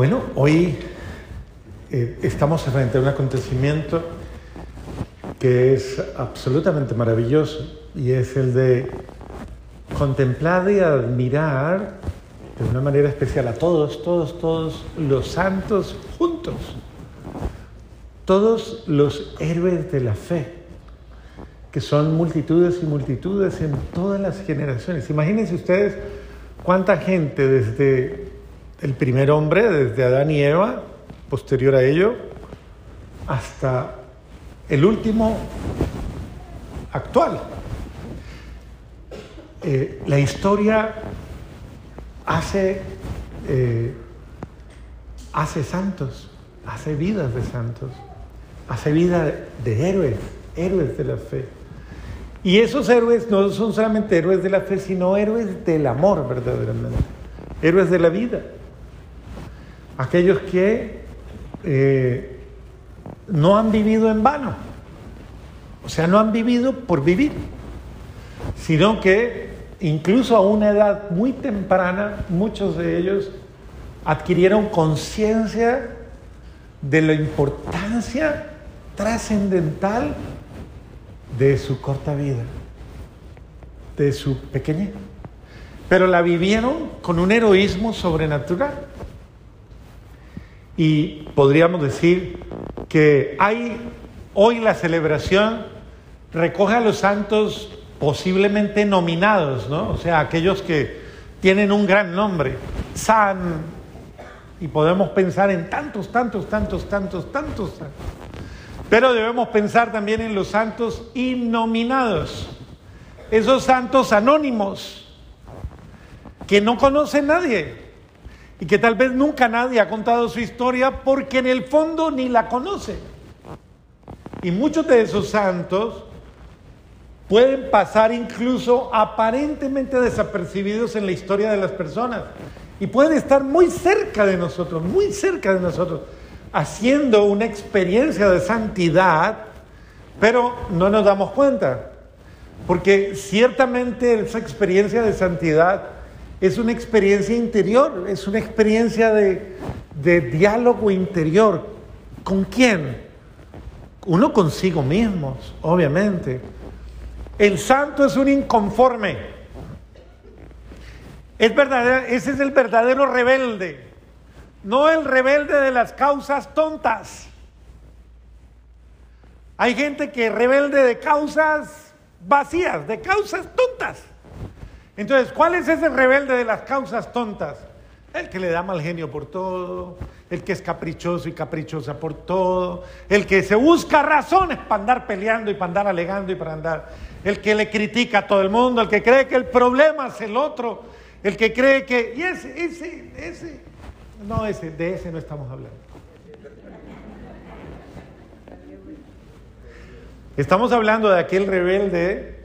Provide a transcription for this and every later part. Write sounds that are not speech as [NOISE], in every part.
Bueno, hoy eh, estamos frente a un acontecimiento que es absolutamente maravilloso y es el de contemplar y admirar de una manera especial a todos, todos, todos los santos juntos, todos los héroes de la fe, que son multitudes y multitudes en todas las generaciones. Imagínense ustedes cuánta gente desde el primer hombre, desde Adán y Eva, posterior a ello, hasta el último actual. Eh, la historia hace, eh, hace santos, hace vidas de santos, hace vida de héroes, héroes de la fe. Y esos héroes no son solamente héroes de la fe, sino héroes del amor verdaderamente, héroes de la vida. Aquellos que eh, no han vivido en vano, o sea, no han vivido por vivir, sino que incluso a una edad muy temprana, muchos de ellos adquirieron conciencia de la importancia trascendental de su corta vida, de su pequeñez. Pero la vivieron con un heroísmo sobrenatural. Y podríamos decir que hay hoy la celebración recoge a los santos posiblemente nominados, ¿no? O sea, aquellos que tienen un gran nombre, San, y podemos pensar en tantos, tantos, tantos, tantos, tantos, tantos. Pero debemos pensar también en los santos innominados, esos santos anónimos que no conoce nadie y que tal vez nunca nadie ha contado su historia porque en el fondo ni la conoce. Y muchos de esos santos pueden pasar incluso aparentemente desapercibidos en la historia de las personas y pueden estar muy cerca de nosotros, muy cerca de nosotros haciendo una experiencia de santidad, pero no nos damos cuenta. Porque ciertamente esa experiencia de santidad es una experiencia interior, es una experiencia de, de diálogo interior. ¿Con quién? Uno consigo mismo, obviamente. El santo es un inconforme. Es verdadero, ese es el verdadero rebelde no el rebelde de las causas tontas. Hay gente que rebelde de causas vacías, de causas tontas. Entonces, ¿cuál es ese rebelde de las causas tontas? El que le da mal genio por todo, el que es caprichoso y caprichosa por todo, el que se busca razones para andar peleando y para andar alegando y para andar, el que le critica a todo el mundo, el que cree que el problema es el otro, el que cree que... Y ese, ese, ese, no, ese, de ese no estamos hablando. Estamos hablando de aquel rebelde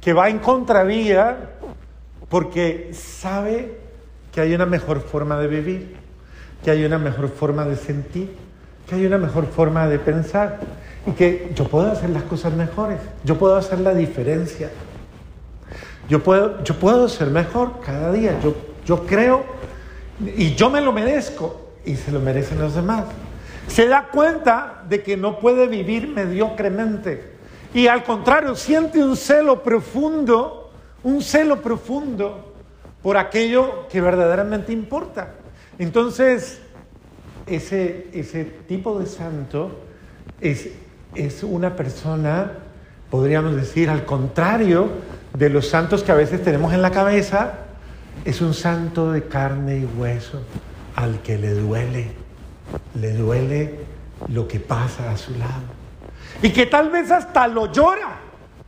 que va en contravía porque sabe que hay una mejor forma de vivir, que hay una mejor forma de sentir, que hay una mejor forma de pensar y que yo puedo hacer las cosas mejores, yo puedo hacer la diferencia, yo puedo, yo puedo ser mejor cada día, yo, yo creo y yo me lo merezco y se lo merecen los demás. Se da cuenta de que no puede vivir mediocremente y al contrario siente un celo profundo, un celo profundo por aquello que verdaderamente importa. Entonces, ese, ese tipo de santo es, es una persona, podríamos decir, al contrario de los santos que a veces tenemos en la cabeza, es un santo de carne y hueso al que le duele, le duele lo que pasa a su lado. Y que tal vez hasta lo llora,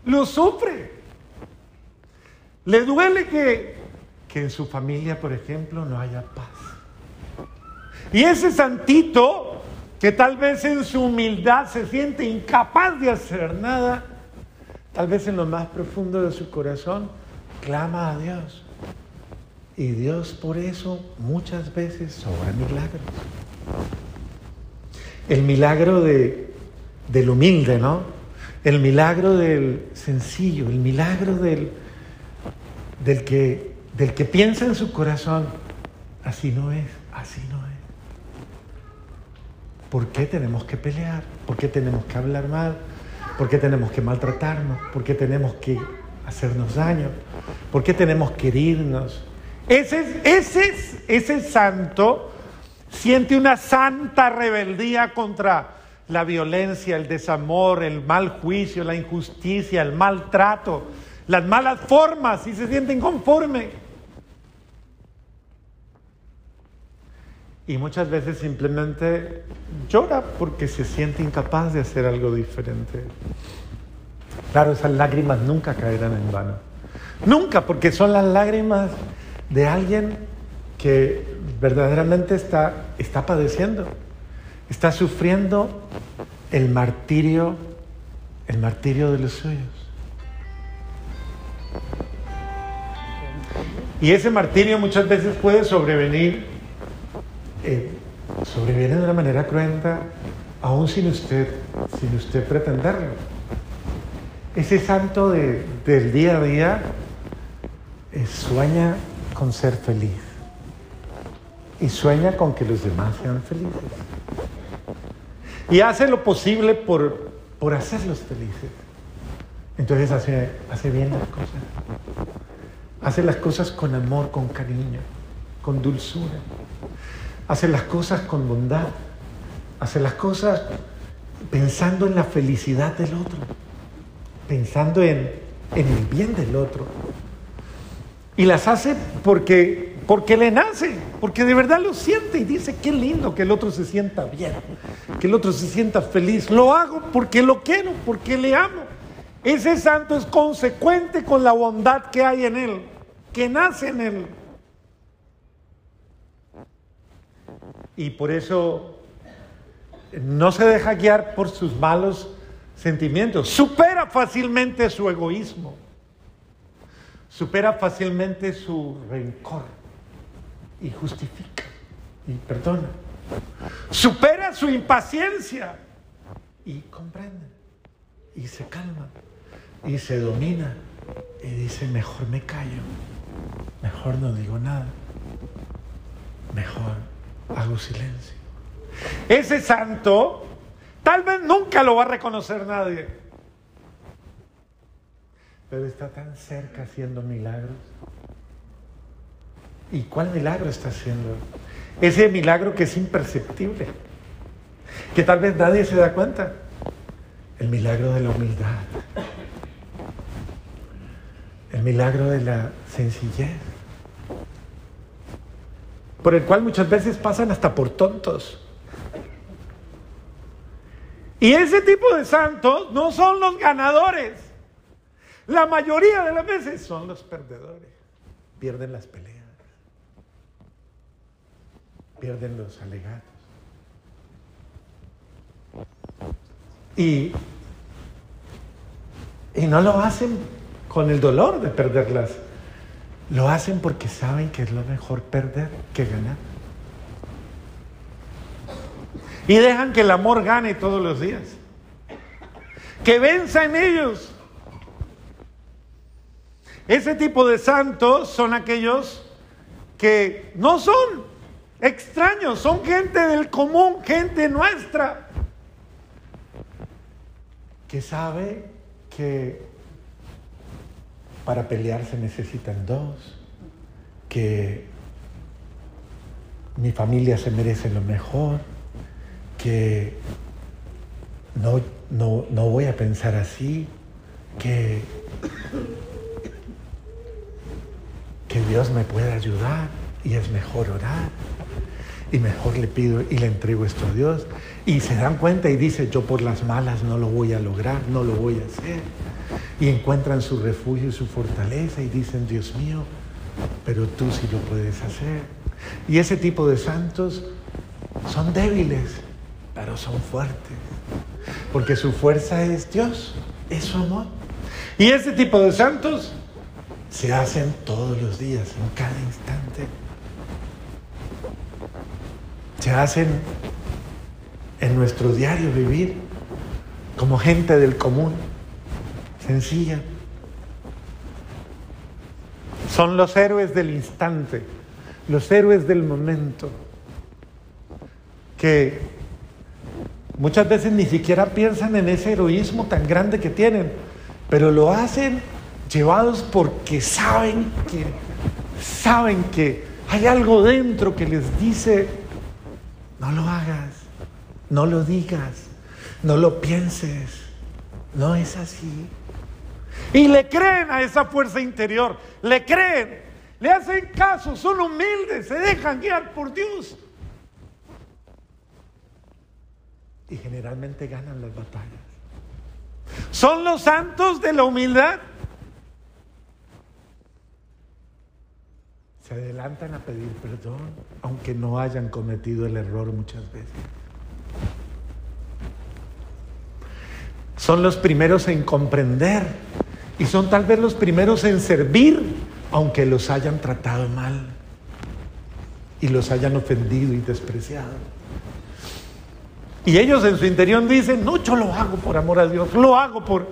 lo sufre. Le duele que, que en su familia, por ejemplo, no haya paz. Y ese santito, que tal vez en su humildad se siente incapaz de hacer nada, tal vez en lo más profundo de su corazón, clama a Dios. Y Dios por eso muchas veces sobra milagros. El milagro de, del humilde, ¿no? El milagro del sencillo, el milagro del, del, que, del que piensa en su corazón, así no es, así no es. ¿por qué tenemos que pelear? ¿Por qué tenemos que hablar mal? ¿Por qué tenemos que maltratarnos? ¿Por qué tenemos que hacernos daño? ¿Por qué tenemos que herirnos? Ese, ese, ese santo siente una santa rebeldía contra la violencia, el desamor, el mal juicio, la injusticia, el maltrato, las malas formas y se siente inconforme. Y muchas veces simplemente llora porque se siente incapaz de hacer algo diferente. Claro, esas lágrimas nunca caerán en vano. Nunca, porque son las lágrimas de alguien que verdaderamente está, está padeciendo, está sufriendo el martirio, el martirio de los suyos. Y ese martirio muchas veces puede sobrevenir, eh, sobreviene de una manera cruenta, aún sin usted, sin usted pretenderlo. Ese santo del día a día eh, sueña con ser feliz y sueña con que los demás sean felices. Y hace lo posible por, por hacerlos felices. Entonces hace bien las cosas. Hace las cosas con amor, con cariño, con dulzura. Hace las cosas con bondad. Hace las cosas pensando en la felicidad del otro. Pensando en, en el bien del otro. Y las hace porque, porque le nace, porque de verdad lo siente y dice, qué lindo que el otro se sienta bien, que el otro se sienta feliz. Lo hago porque lo quiero, porque le amo. Ese santo es consecuente con la bondad que hay en él, que nace en él. Y por eso no se deja guiar por sus malos sentimientos, supera fácilmente su egoísmo. Supera fácilmente su rencor. Y justifica. Y perdona. Supera su impaciencia. Y comprende. Y se calma. Y se domina. Y dice, mejor me callo, mejor no digo nada, mejor hago silencio. Ese santo tal vez nunca lo va a reconocer nadie pero está tan cerca haciendo milagros. ¿Y cuál milagro está haciendo? Ese milagro que es imperceptible, que tal vez nadie se da cuenta. El milagro de la humildad. El milagro de la sencillez. Por el cual muchas veces pasan hasta por tontos. Y ese tipo de santos no son los ganadores. La mayoría de las veces son los perdedores. Pierden las peleas. Pierden los alegatos. Y, y no lo hacen con el dolor de perderlas. Lo hacen porque saben que es lo mejor perder que ganar. Y dejan que el amor gane todos los días. Que venza en ellos ese tipo de santos son aquellos que no son extraños, son gente del común, gente nuestra, que sabe que para pelear se necesitan dos, que mi familia se merece lo mejor, que no, no, no voy a pensar así, que que Dios me puede ayudar y es mejor orar. Y mejor le pido y le entrego esto a Dios. Y se dan cuenta y dice, yo por las malas no lo voy a lograr, no lo voy a hacer. Y encuentran su refugio y su fortaleza y dicen, Dios mío, pero tú sí lo puedes hacer. Y ese tipo de santos son débiles, pero son fuertes. Porque su fuerza es Dios, es su amor. Y ese tipo de santos se hacen todos los días, en cada instante. Se hacen en nuestro diario vivir como gente del común, sencilla. Son los héroes del instante, los héroes del momento, que Muchas veces ni siquiera piensan en ese heroísmo tan grande que tienen, pero lo hacen llevados porque saben que saben que hay algo dentro que les dice no lo hagas, no lo digas, no lo pienses, no es así. Y le creen a esa fuerza interior, le creen, le hacen caso, son humildes, se dejan guiar por Dios. Y generalmente ganan las batallas. Son los santos de la humildad. Se adelantan a pedir perdón, aunque no hayan cometido el error muchas veces. Son los primeros en comprender y son tal vez los primeros en servir, aunque los hayan tratado mal y los hayan ofendido y despreciado. Y ellos en su interior dicen, no, yo lo hago por amor a Dios, lo hago por...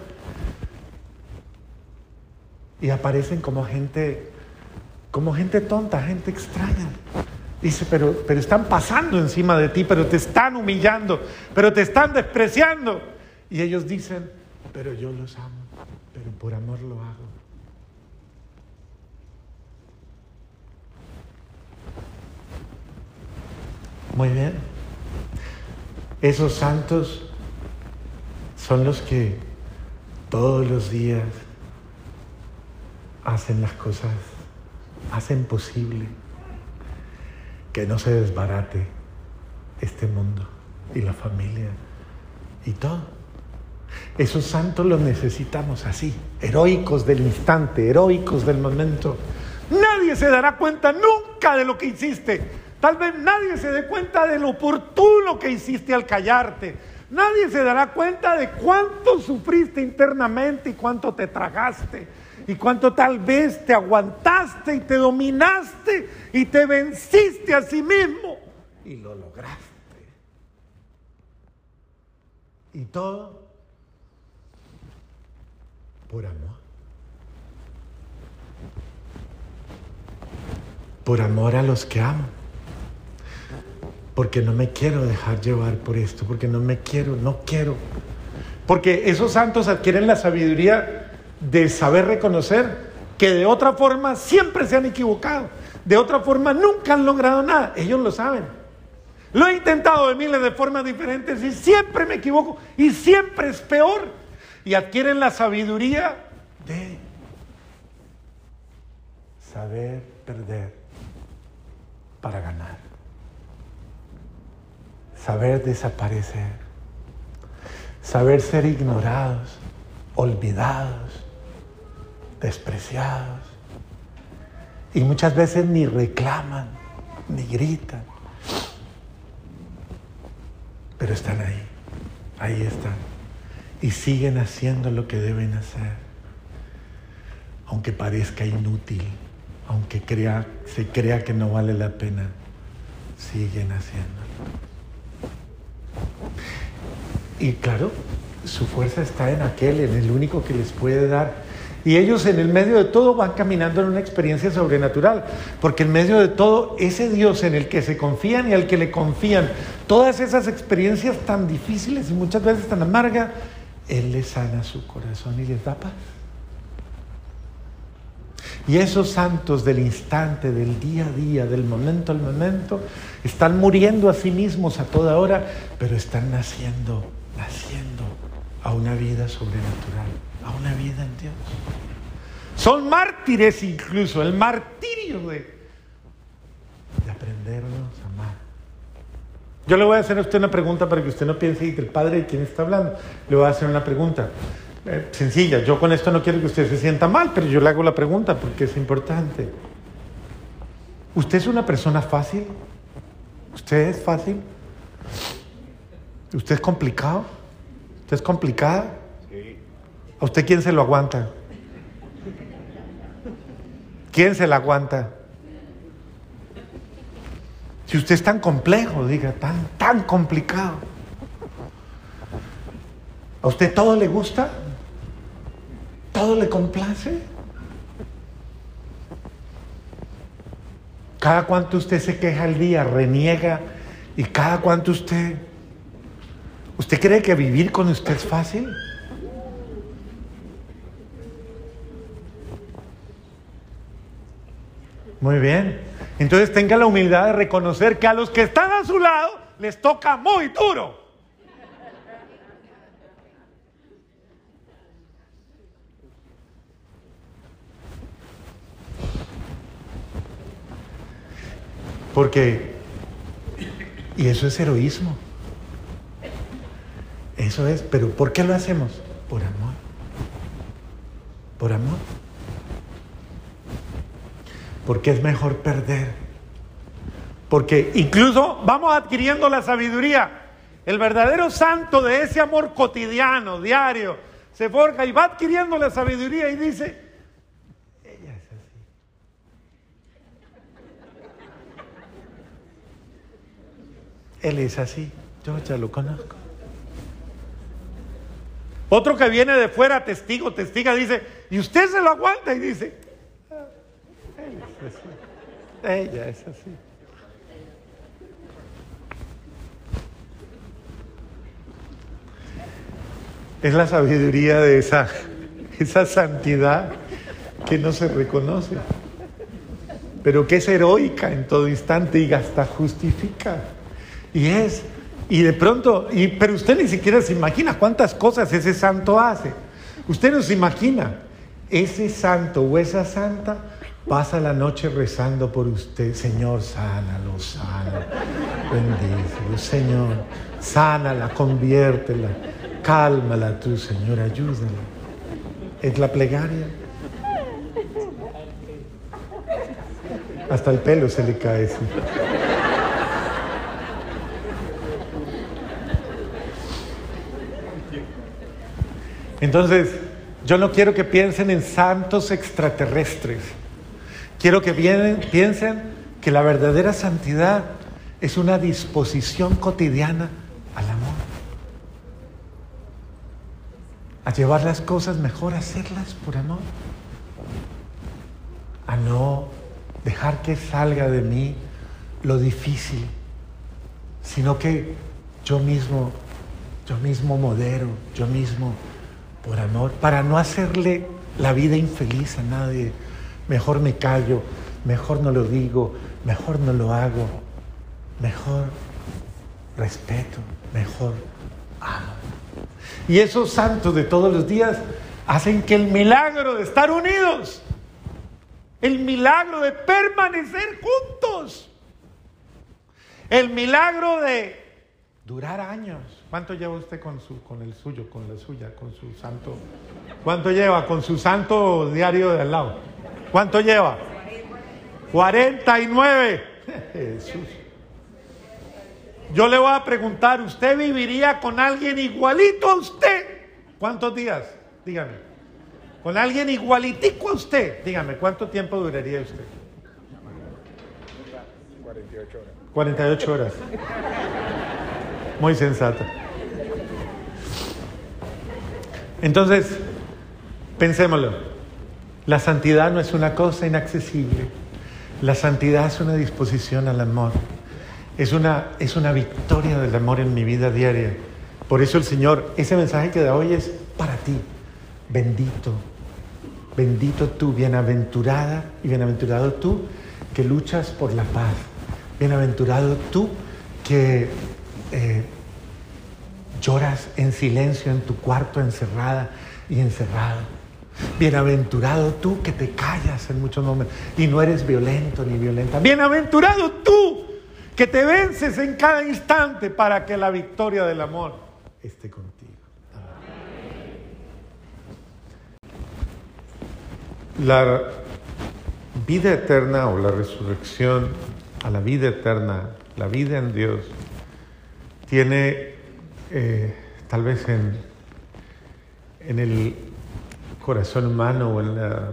Y aparecen como gente, como gente tonta, gente extraña. Dice, pero, pero están pasando encima de ti, pero te están humillando, pero te están despreciando. Y ellos dicen, pero yo los amo pero por amor lo hago. Muy bien. Esos santos son los que todos los días hacen las cosas, hacen posible que no se desbarate este mundo y la familia y todo. Esos santos los necesitamos así, heroicos del instante, heroicos del momento. Nadie se dará cuenta nunca de lo que hiciste. Tal vez nadie se dé cuenta de lo oportuno que hiciste al callarte. Nadie se dará cuenta de cuánto sufriste internamente y cuánto te tragaste. Y cuánto tal vez te aguantaste y te dominaste y te venciste a sí mismo. Y lo lograste. Y todo por amor. Por amor a los que amo. Porque no me quiero dejar llevar por esto, porque no me quiero, no quiero. Porque esos santos adquieren la sabiduría de saber reconocer que de otra forma siempre se han equivocado. De otra forma nunca han logrado nada. Ellos lo saben. Lo he intentado de miles de formas diferentes y siempre me equivoco y siempre es peor y adquieren la sabiduría de saber perder para ganar, saber desaparecer, saber ser ignorados, olvidados, despreciados. Y muchas veces ni reclaman, ni gritan, pero están ahí, ahí están y siguen haciendo lo que deben hacer, aunque parezca inútil, aunque crea, se crea que no vale la pena, siguen haciéndolo. Y claro, su fuerza está en aquel, en el único que les puede dar. Y ellos en el medio de todo van caminando en una experiencia sobrenatural, porque en medio de todo ese Dios en el que se confían y al que le confían, todas esas experiencias tan difíciles y muchas veces tan amargas, él les sana su corazón y les da paz. Y esos santos del instante, del día a día, del momento al momento, están muriendo a sí mismos a toda hora, pero están naciendo, naciendo a una vida sobrenatural, a una vida en Dios. Son mártires incluso, el martirio de, de aprendernos. Yo le voy a hacer a usted una pregunta para que usted no piense que el padre de quién está hablando. Le voy a hacer una pregunta eh, sencilla. Yo con esto no quiero que usted se sienta mal, pero yo le hago la pregunta porque es importante. ¿Usted es una persona fácil? ¿Usted es fácil? ¿Usted es complicado? ¿Usted es complicada? ¿A usted quién se lo aguanta? ¿Quién se la aguanta? Si usted es tan complejo, diga, tan, tan complicado. ¿A usted todo le gusta? ¿Todo le complace? Cada cuanto usted se queja al día, reniega, y cada cuanto usted, ¿Usted cree que vivir con usted es fácil? Muy bien. Entonces tenga la humildad de reconocer que a los que están a su lado les toca muy duro. Porque, y eso es heroísmo. Eso es, pero ¿por qué lo hacemos? Por amor. Por amor. Porque es mejor perder. Porque incluso vamos adquiriendo la sabiduría. El verdadero santo de ese amor cotidiano, diario, se forja y va adquiriendo la sabiduría y dice, ella es así. Él es así, yo ya lo conozco. Otro que viene de fuera, testigo, testiga, dice, y usted se lo aguanta y dice, "Ah, él es [LAUGHS] ella es así. Es la sabiduría de esa, esa santidad que no se reconoce, pero que es heroica en todo instante y hasta justifica. Y es, y de pronto, y, pero usted ni siquiera se imagina cuántas cosas ese santo hace. Usted no se imagina, ese santo o esa santa pasa la noche rezando por usted, Señor, sánalo, sánalo, bendícelo, Señor, sánala, conviértela, cálmala tú, Señor, ayúdala. Es la plegaria. Hasta el pelo se le cae. Entonces, yo no quiero que piensen en santos extraterrestres. Quiero que piensen que la verdadera santidad es una disposición cotidiana al amor. A llevar las cosas mejor, a hacerlas por amor. A no dejar que salga de mí lo difícil, sino que yo mismo, yo mismo modero, yo mismo por amor, para no hacerle la vida infeliz a nadie. Mejor me callo, mejor no lo digo, mejor no lo hago, mejor respeto, mejor amo. Y esos santos de todos los días hacen que el milagro de estar unidos, el milagro de permanecer juntos, el milagro de durar años. ¿Cuánto lleva usted con, su, el suyo, con la suya, con su santo? ¿Cuánto lleva con su santo diario de al lado? ¿Cuánto lleva? 49. [LAUGHS] Jesús. Yo le voy a preguntar, ¿usted viviría con alguien igualito a usted? ¿Cuántos días? Dígame. Con alguien igualitico a usted. Dígame, ¿cuánto tiempo duraría usted? 48 horas. 48 horas. Muy sensata. Entonces, pensémoslo. La santidad no es una cosa inaccesible. La santidad es una disposición al amor. Es una, es una victoria del amor en mi vida diaria. Por eso el Señor, ese mensaje que da hoy es para ti. Bendito, bendito tú, bienaventurada y bienaventurado tú que luchas por la paz. Bienaventurado tú que eh, lloras en silencio en tu cuarto encerrada y encerrado. Bienaventurado tú que te callas en muchos momentos y no eres violento ni violenta. Bienaventurado tú que te vences en cada instante para que la victoria del amor esté contigo. La vida eterna o la resurrección a la vida eterna, la vida en Dios, tiene eh, tal vez en, en el corazón humano o en la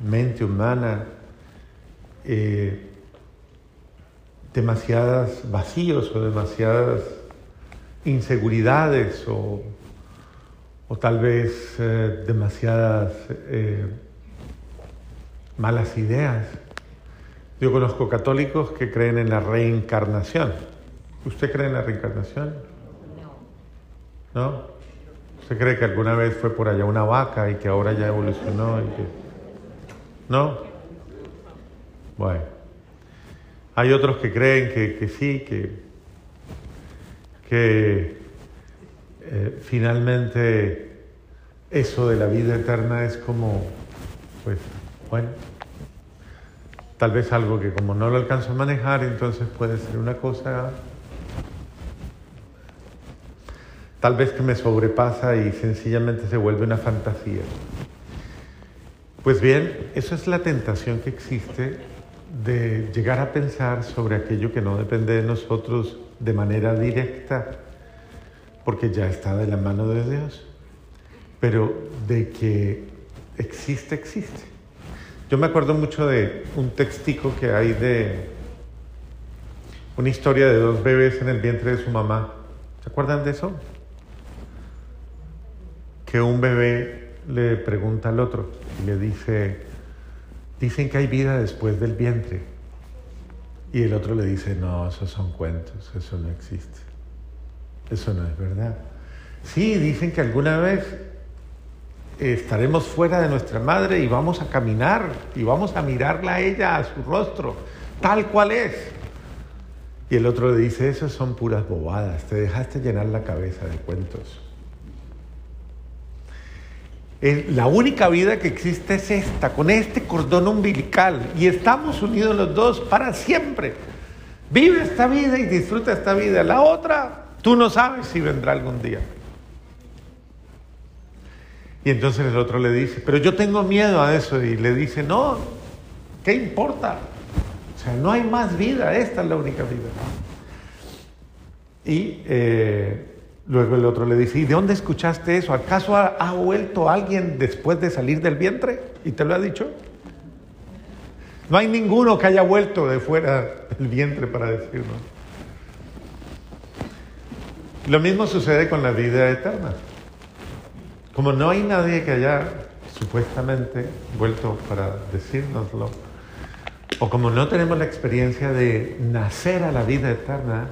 mente humana eh, demasiadas vacíos o demasiadas inseguridades o, o tal vez eh, demasiadas eh, malas ideas. Yo conozco católicos que creen en la reencarnación. ¿Usted cree en la reencarnación? ¿No? ¿Usted cree que alguna vez fue por allá una vaca y que ahora ya evolucionó? Y que... ¿No? Bueno. Hay otros que creen que, sí, que, que eh, finalmente eso de la vida eterna es como, pues, bueno, tal vez algo que como no lo alcanzo a manejar, entonces puede ser una cosa tal vez que me sobrepasa y sencillamente se vuelve una fantasía. Pues bien, eso es la tentación que existe de llegar a pensar sobre aquello que no depende de nosotros de manera directa, porque ya está de la mano de Dios, pero de que existe, existe. Yo me acuerdo mucho de un textico que hay de una historia de dos bebés en el vientre de su mamá. ¿Se acuerdan de eso? Que un bebé le pregunta al otro y le dice, dicen que hay vida después del vientre. Y el otro le dice, no, esos son cuentos, eso no existe. Eso no es verdad. Sí, dicen que alguna vez estaremos fuera de nuestra madre y vamos a caminar y vamos a mirarla a ella, a su rostro, tal cual es. Y el otro le dice, esas son puras bobadas, te dejaste llenar la cabeza de cuentos. La única vida que existe es esta, con este cordón umbilical, y estamos unidos los dos para siempre. Vive esta vida y disfruta esta vida. La otra, tú no sabes si vendrá algún día. Y entonces el otro le dice, pero yo tengo miedo a eso. Y le dice, no, ¿qué importa? O sea, no hay más vida, esta es la única vida. Y eh, luego el otro le dice, ¿y de dónde escuchaste eso? ¿Acaso ha, vuelto alguien después de salir del vientre? ¿Y te lo ha dicho? No hay ninguno que haya vuelto de fuera del vientre para decirlo. Lo mismo sucede con la vida eterna. Como no hay nadie que haya supuestamente vuelto para decírnoslo, o como no tenemos la experiencia de nacer a la vida eterna,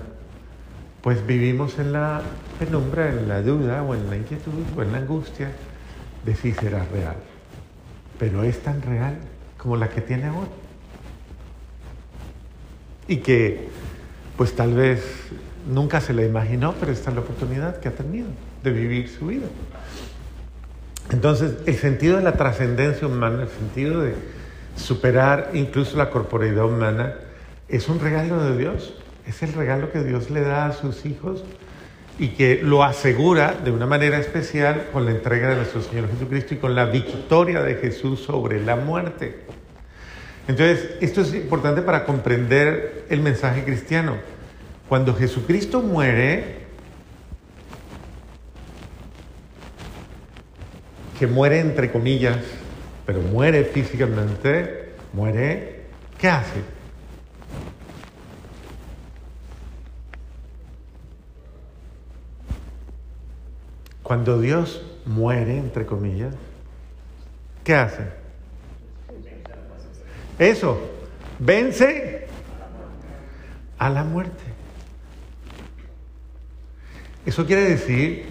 pues vivimos en la penumbra, en la duda o en la inquietud o en la angustia de si será real. Pero es tan real como la que tiene ahora. Y que pues tal vez nunca se la imaginó, pero esta es la oportunidad que ha tenido de vivir su vida. Entonces, el sentido de la trascendencia humana, el sentido de superar incluso la corporeidad humana, es un regalo de Dios. Es el regalo que Dios le da a sus hijos y que lo asegura de una manera especial con la entrega de nuestro Señor Jesucristo y con la victoria de Jesús sobre la muerte. Entonces, esto es importante para comprender el mensaje cristiano. Cuando Jesucristo muere, que muere entre comillas, pero muere físicamente, muere, ¿qué hace? Cuando Dios muere, entre comillas, ¿qué hace? Eso, vence a la muerte. Eso quiere decir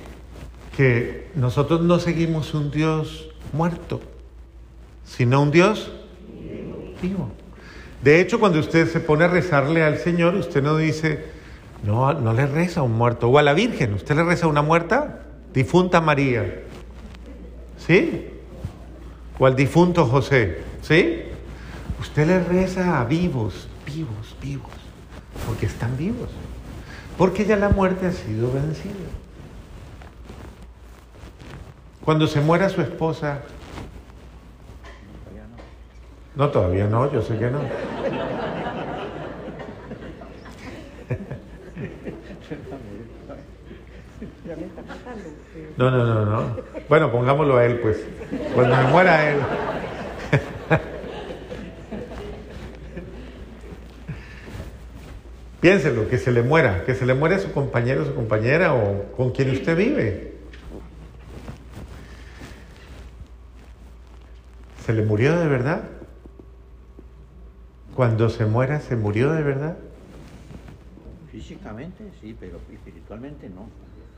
que nosotros no seguimos un Dios muerto, sino un Dios vivo. De hecho, cuando usted se pone a rezarle al Señor, usted no dice, no, no le reza a un muerto, o a la Virgen, usted le reza a una muerta, difunta María, ¿sí? O al difunto José, ¿sí? Usted le reza a vivos, vivos, vivos, porque están vivos, porque ya la muerte ha sido vencida. Cuando se muera su esposa. No, todavía no, yo sé que no. [LAUGHS] No, no, no, no. Bueno, pongámoslo a él, pues. Cuando me muera él. [LAUGHS] Piénselo, que se le muera, que se le muera a su compañero, su compañera o con quien usted vive. ¿Se le murió de verdad? Cuando se muera, ¿se murió de verdad? Físicamente sí, pero espiritualmente no.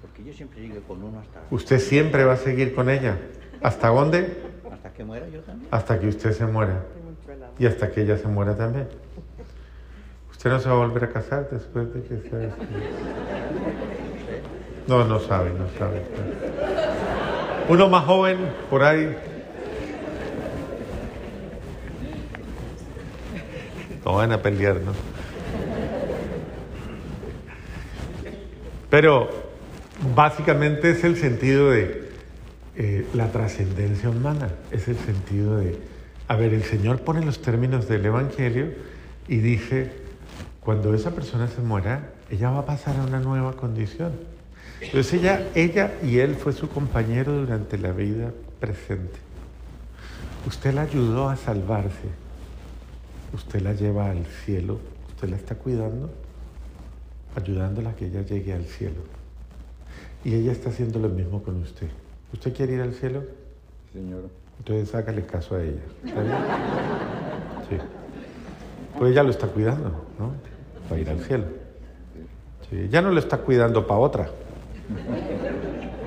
Porque yo siempre sigo con uno hasta... Usted siempre va a seguir con ella. ¿Hasta dónde? Hasta que muera yo también. Hasta que usted se muera. Y hasta que ella se muera también. Usted no se va a volver a casar después de que sea... No, no sabe, no sabe. Uno más joven, por ahí. No van a pelear, ¿no? Pero básicamente es el sentido de eh, la trascendencia humana, es el sentido de, a ver, el Señor pone los términos del Evangelio y dice, cuando esa persona se muera, ella va a pasar a una nueva condición. Entonces ella, ella y él fue su compañero durante la vida presente. Usted la ayudó a salvarse, usted la lleva al cielo, usted la está cuidando ayudándola a que ella llegue al cielo. Y ella está haciendo lo mismo con usted. ¿Usted quiere ir al cielo? Señor. Entonces hágale caso a ella. ¿Está bien? Sí. Pues ella lo está cuidando, ¿no? Para ir al cielo. Sí. Ella no lo está cuidando para otra.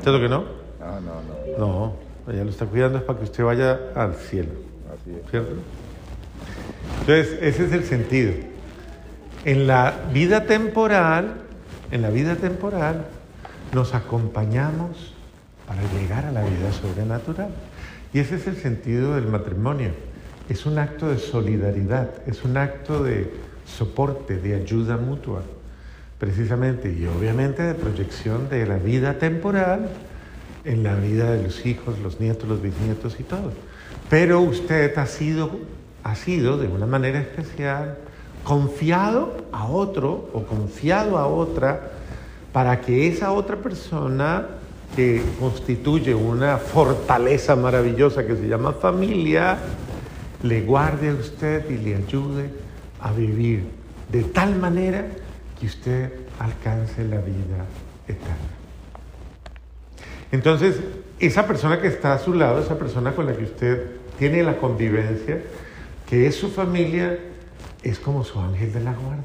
¿Cierto que no? Ah, no, no. No, ella lo está cuidando es para que usted vaya al cielo. Así es. ¿Cierto? Entonces, ese es el sentido. En la vida temporal, en la vida temporal, nos acompañamos para llegar a la vida sobrenatural. Y ese es el sentido del matrimonio. Es un acto de solidaridad, es un acto de soporte, de ayuda mutua, precisamente, y obviamente de proyección de la vida temporal en la vida de los hijos, los nietos, los bisnietos y todo. Pero usted ha sido, ha sido de una manera especial confiado a otro o confiado a otra para que esa otra persona que constituye una fortaleza maravillosa que se llama familia, le guarde a usted y le ayude a vivir de tal manera que usted alcance la vida eterna. Entonces, esa persona que está a su lado, esa persona con la que usted tiene la convivencia, que es su familia, es como su ángel de la guarda,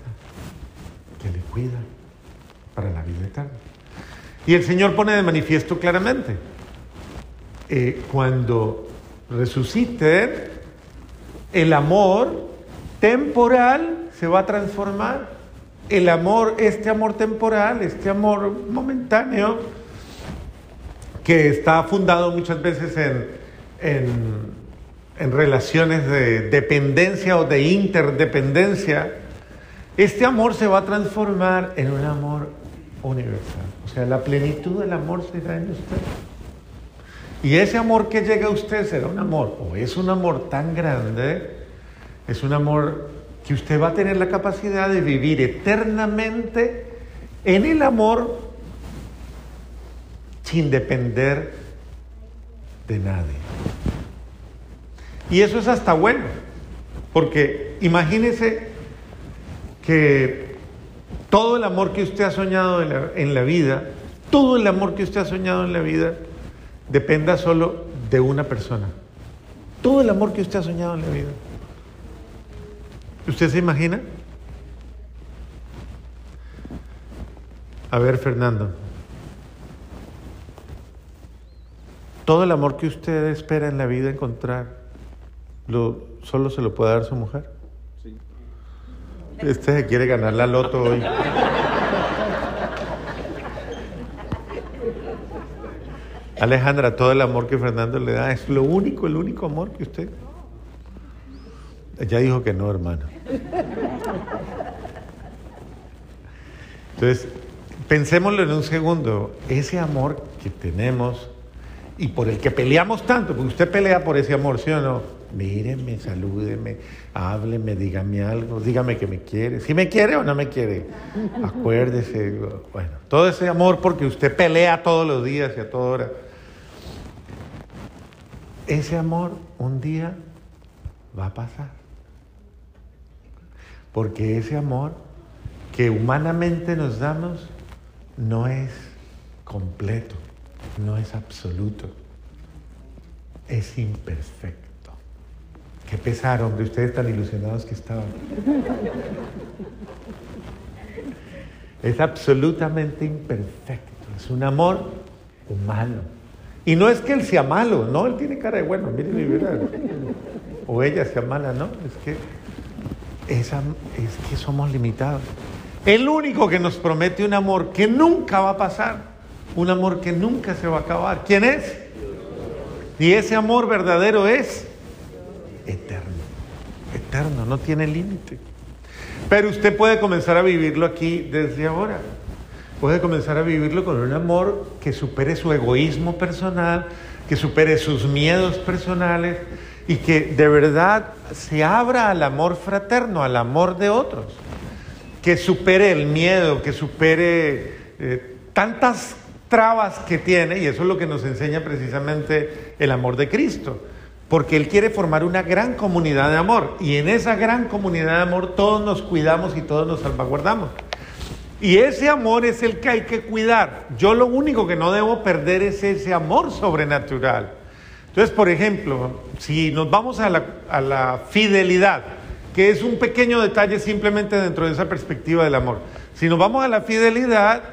que le cuida para la vida eterna. Y el Señor pone de manifiesto claramente, eh, cuando resucite, el amor temporal se va a transformar. El amor, este amor temporal, este amor momentáneo, que está fundado muchas veces en, en en relaciones de dependencia o de interdependencia, este amor se va a transformar en un amor universal. O sea, la plenitud del amor será en usted. Y ese amor que llega a usted será un amor, o es un amor tan grande, es un amor que usted va a tener la capacidad de vivir eternamente en el amor sin depender de nadie. Y eso es hasta bueno, porque imagínese que todo el amor que usted ha soñado en la, vida, todo el amor que usted ha soñado en la vida, dependa solo de una persona. Todo el amor que usted ha soñado en la vida. ¿Usted se imagina? A ver, Fernando. Todo el amor que usted espera en la vida encontrar, lo, ¿Solo se lo puede dar su mujer? Este se quiere ganar la loto hoy. Alejandra, todo el amor que Fernando le da es lo único, el único amor que usted. Ella dijo que no, hermano. Entonces, pensémoslo en un segundo. Ese amor que tenemos y por el que peleamos tanto, porque usted pelea por ese amor, ¿sí o no? Míreme, salúdeme, hábleme, dígame algo, dígame que me quiere. Si me quiere o no me quiere, acuérdese. Bueno, todo ese amor porque usted pelea todos los días y a toda hora. Ese amor un día va a pasar. Porque ese amor que humanamente nos damos no es completo, no es absoluto, es imperfecto. Qué pesar, hombre, ustedes tan ilusionados que estaban. Es absolutamente imperfecto es un amor humano. Y no es que él sea malo, no, él tiene cara de bueno, miren, miren, o ella sea mala, no, es que, es que somos limitados. El único que nos promete un amor que nunca va a pasar, un amor que nunca se va a acabar, ¿quién es? Y ese amor verdadero es eterno, eterno, no tiene límite. Pero usted puede comenzar a vivirlo aquí desde ahora. Puede comenzar a vivirlo con un amor que supere su egoísmo personal, que supere sus miedos personales y que de verdad se abra al amor fraterno, al amor de otros. Que supere el miedo, que supere eh, tantas trabas que tiene, y eso es lo que nos enseña precisamente el amor de Cristo. Porque Él quiere formar una gran comunidad de amor. Y en esa gran comunidad de amor todos nos cuidamos y todos nos salvaguardamos. Y ese amor es el que hay que cuidar. Yo lo único que no debo perder es ese amor sobrenatural. Entonces, por ejemplo, si nos vamos a la, a la fidelidad, que es un pequeño detalle simplemente dentro de esa perspectiva del amor. Si nos vamos a la fidelidad,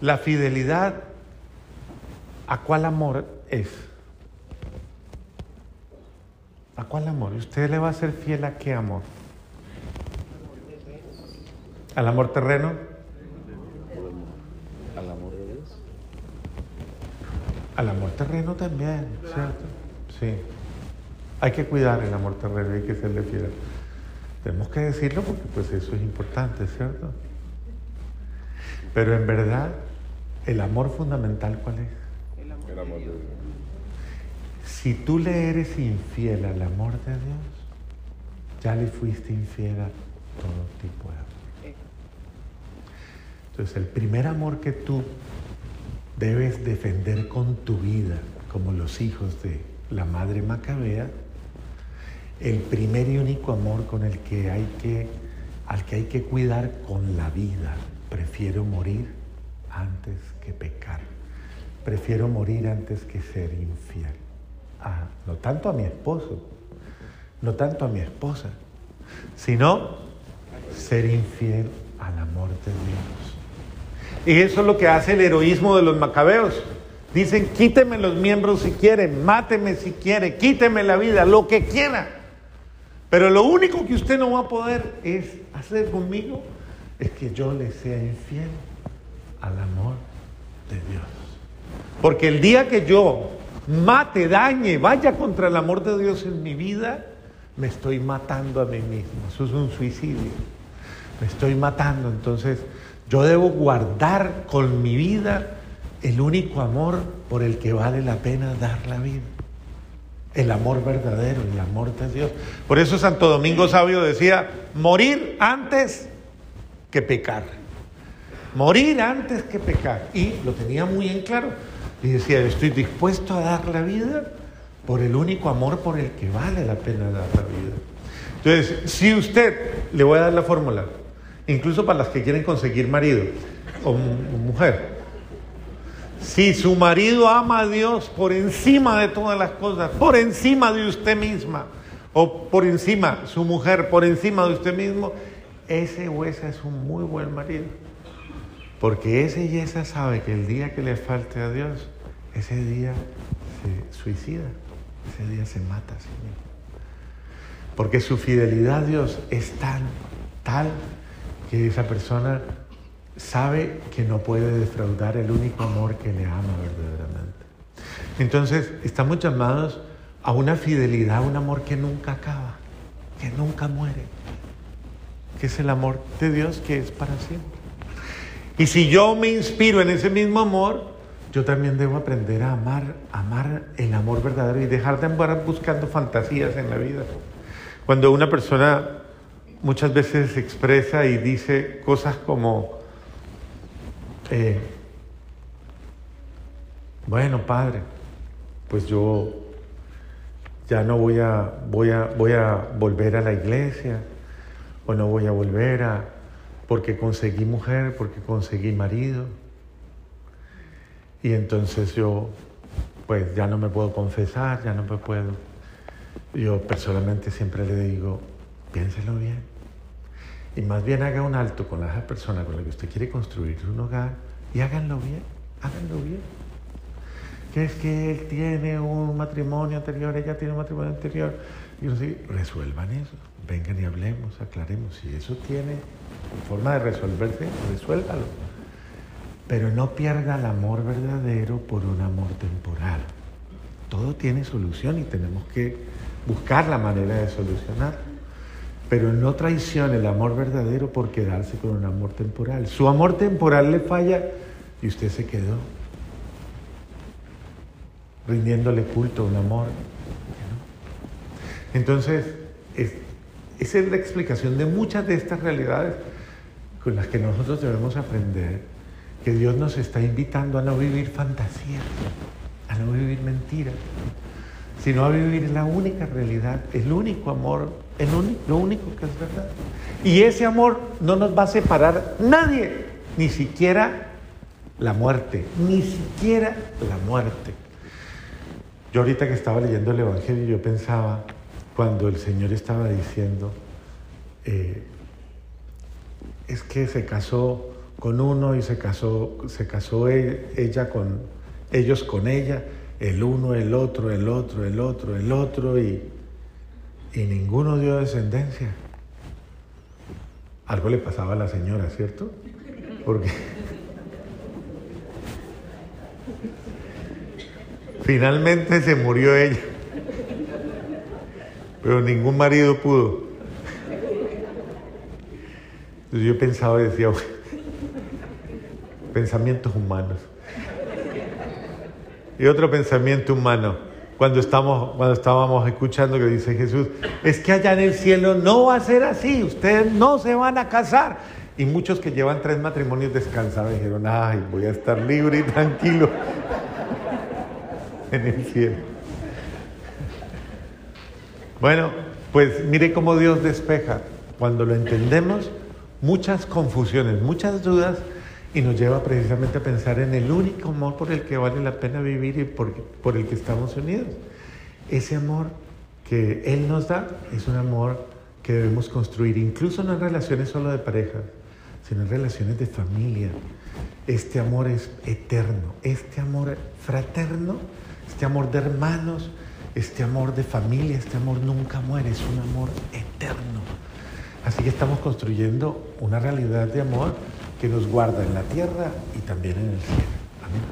la fidelidad, ¿a cuál amor es? ¿A cuál amor? ¿Usted le va a ser fiel a qué amor? ¿Al amor terreno? Al amor de Dios. Al amor terreno también, ¿cierto? Sí. Hay que cuidar el amor terreno, hay que serle fiel. Tenemos que decirlo porque pues eso es importante, ¿cierto? Pero en verdad, el amor fundamental, ¿cuál es? El amor de Dios. Si tú le eres infiel al amor de Dios, ya le fuiste infiel a todo tipo de amor. Entonces, el primer amor que tú debes defender con tu vida, como los hijos de la madre Macabea, el primer y único amor con el que hay que, al que hay que cuidar con la vida. Prefiero morir antes que pecar. Prefiero morir antes que ser infiel. Ah, no tanto a mi esposo, no tanto a mi esposa, sino ser infiel al amor de Dios. Y eso es lo que hace el heroísmo de los macabeos. Dicen, quíteme los miembros si quiere, máteme si quiere, quíteme la vida, lo que quiera. Pero lo único que usted no va a poder es hacer conmigo es que yo le sea infiel al amor de Dios. Porque el día que yo mate, dañe, vaya contra el amor de Dios en mi vida, me estoy matando a mí mismo. Eso es un suicidio. Me estoy matando. Entonces, yo debo guardar con mi vida el único amor por el que vale la pena dar la vida. El amor verdadero, el amor de Dios. Por eso Santo Domingo Sabio decía, morir antes que pecar. Morir antes que pecar. Y lo tenía muy en claro. Y decía, estoy dispuesto a dar la vida por el único amor por el que vale la pena dar la vida. Entonces, si usted, le voy a dar la fórmula, incluso para las que quieren conseguir marido o mujer, si su marido ama a Dios por encima de todas las cosas, por encima de usted misma, o por encima, su mujer, por encima de usted mismo, ese o esa es un muy buen marido. Porque ese y esa sabe que el día que le falte a Dios, ese día se suicida, ese día se mata a sí mismo. Porque su fidelidad a Dios es tan, tal, que esa persona sabe que no puede defraudar el único amor que le ama verdaderamente. Entonces, estamos llamados a una fidelidad, a un amor que nunca acaba, que nunca muere, que es el amor de Dios que es para siempre. Y si yo me inspiro en ese mismo amor, yo también debo aprender a amar, amar el amor verdadero y dejar de andar buscando fantasías en la vida. Cuando una persona muchas veces expresa y dice cosas como, eh, bueno, padre, pues yo ya no voy a, voy a, voy a volver a la iglesia, o no voy a volver a, porque conseguí mujer, porque conseguí marido. Y entonces yo, pues ya no me puedo confesar, ya no me puedo. Yo personalmente siempre le digo, piénselo bien. Y más bien haga un alto con esa persona con la que usted quiere construir un hogar y háganlo bien, háganlo bien. Que es que él tiene un matrimonio anterior, ella tiene un matrimonio anterior. Y uno dice, resuelvan eso, vengan y hablemos, aclaremos. Si eso tiene forma de resolverse, resuélvalo. Pero no pierda el amor verdadero por un amor temporal. Todo tiene solución y tenemos que buscar la manera de solucionar. Pero no traicione el amor verdadero por quedarse con un amor temporal. Su amor temporal le falla y usted se quedó rindiéndole culto a un amor. Entonces, esa es la explicación de muchas de estas realidades con las que nosotros debemos aprender que Dios nos está invitando a no vivir fantasía, a no vivir mentiras, sino a vivir la única realidad, el único amor, lo único que es verdad. Y ese amor no nos va a separar nadie, ni siquiera la muerte, ni siquiera la muerte. Yo ahorita que estaba leyendo el Evangelio, yo pensaba, cuando el Señor estaba diciendo, eh, es que se casó con uno y se casó, se casó e, ella con, ellos con ella, el uno, el otro, el otro, el otro, el otro, y, y ninguno dio descendencia. Algo le pasaba a la señora, ¿cierto? Porque [LAUGHS] finalmente se murió ella, pero ningún marido pudo. Entonces yo pensaba y decía, pensamientos humanos. Y otro pensamiento humano, cuando, estamos, cuando estábamos escuchando que dice Jesús, es que allá en el cielo no va a ser así, ustedes no se van a casar. Y muchos que llevan tres matrimonios descansados dijeron, ay, voy a estar libre y tranquilo en el cielo. Bueno, pues mire cómo Dios despeja. Cuando lo entendemos, muchas confusiones, muchas dudas y nos lleva precisamente a pensar en el único amor por el que vale la pena vivir y por, por el que estamos unidos. Ese amor que Él nos da es un amor que debemos construir, incluso no en relaciones solo de pareja, sino en relaciones de familia. Este amor es eterno, este amor fraterno, este amor de hermanos, este amor de familia, este amor nunca muere, es un amor eterno. Así que estamos construyendo una realidad de amor que nos guarda en la tierra y también en el cielo. Amén.